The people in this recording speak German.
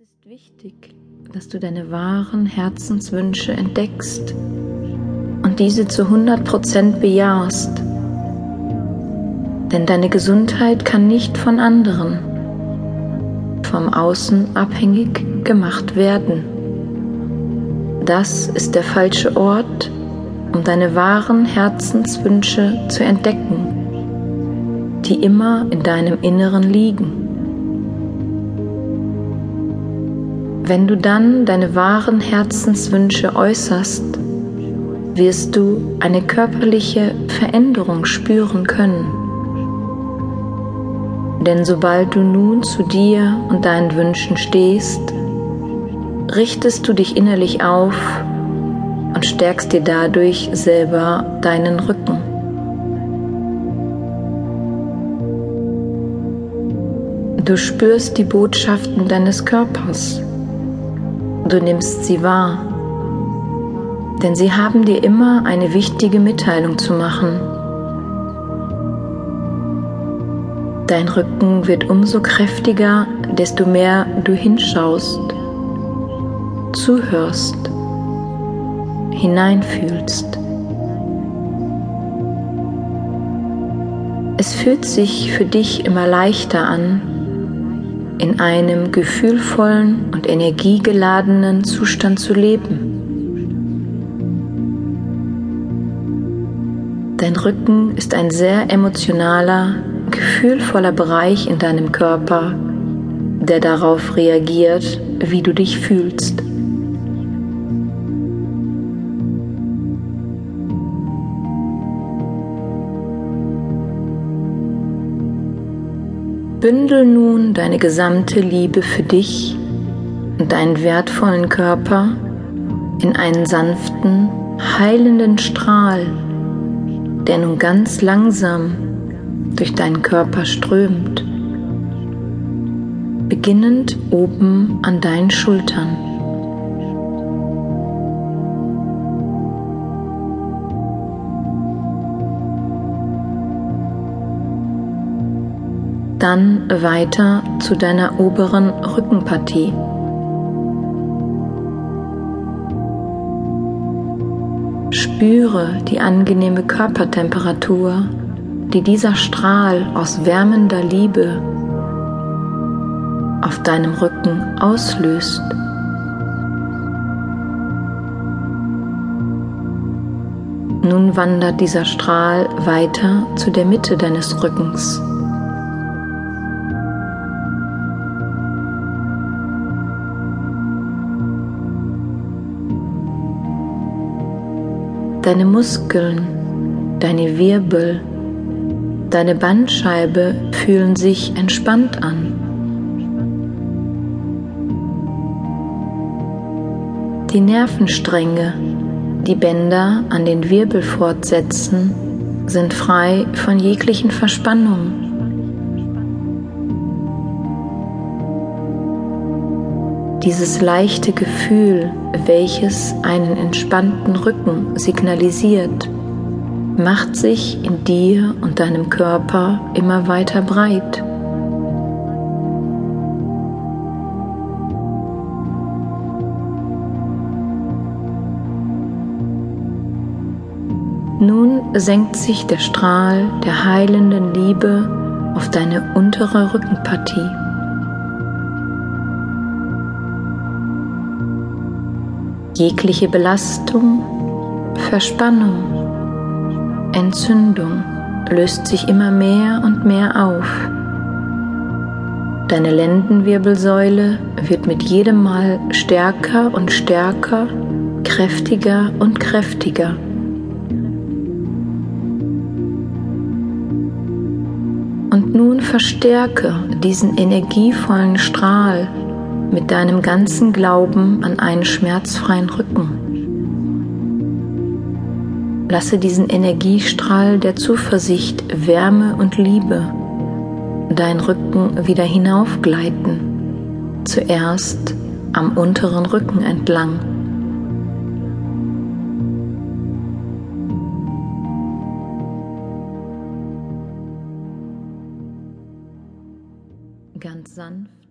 Es ist wichtig, dass du deine wahren Herzenswünsche entdeckst und diese zu 100% bejahst. Denn deine Gesundheit kann nicht von anderen, vom Außen abhängig gemacht werden. Das ist der falsche Ort, um deine wahren Herzenswünsche zu entdecken, die immer in deinem Inneren liegen. Wenn du dann deine wahren Herzenswünsche äußerst, wirst du eine körperliche Veränderung spüren können. Denn sobald du nun zu dir und deinen Wünschen stehst, richtest du dich innerlich auf und stärkst dir dadurch selber deinen Rücken. Du spürst die Botschaften deines Körpers Du nimmst sie wahr, denn sie haben dir immer eine wichtige Mitteilung zu machen. Dein Rücken wird umso kräftiger, desto mehr du hinschaust, zuhörst, hineinfühlst. Es fühlt sich für dich immer leichter an, in einem gefühlvollen und energiegeladenen Zustand zu leben. Dein Rücken ist ein sehr emotionaler, gefühlvoller Bereich in deinem Körper, der darauf reagiert, wie du dich fühlst. Bündel nun deine gesamte Liebe für dich und deinen wertvollen Körper in einen sanften, heilenden Strahl, der nun ganz langsam durch deinen Körper strömt, beginnend oben an deinen Schultern. Dann weiter zu deiner oberen Rückenpartie. Spüre die angenehme Körpertemperatur, die dieser Strahl aus wärmender Liebe auf deinem Rücken auslöst. Nun wandert dieser Strahl weiter zu der Mitte deines Rückens. Deine Muskeln, deine Wirbel, deine Bandscheibe fühlen sich entspannt an. Die Nervenstränge, die Bänder an den Wirbel fortsetzen, sind frei von jeglichen Verspannungen. Dieses leichte Gefühl, welches einen entspannten Rücken signalisiert, macht sich in dir und deinem Körper immer weiter breit. Nun senkt sich der Strahl der heilenden Liebe auf deine untere Rückenpartie. Jegliche Belastung, Verspannung, Entzündung löst sich immer mehr und mehr auf. Deine Lendenwirbelsäule wird mit jedem Mal stärker und stärker, kräftiger und kräftiger. Und nun verstärke diesen energievollen Strahl mit deinem ganzen Glauben an einen schmerzfreien Rücken. Lasse diesen Energiestrahl der Zuversicht, Wärme und Liebe deinen Rücken wieder hinaufgleiten, zuerst am unteren Rücken entlang. Ganz sanft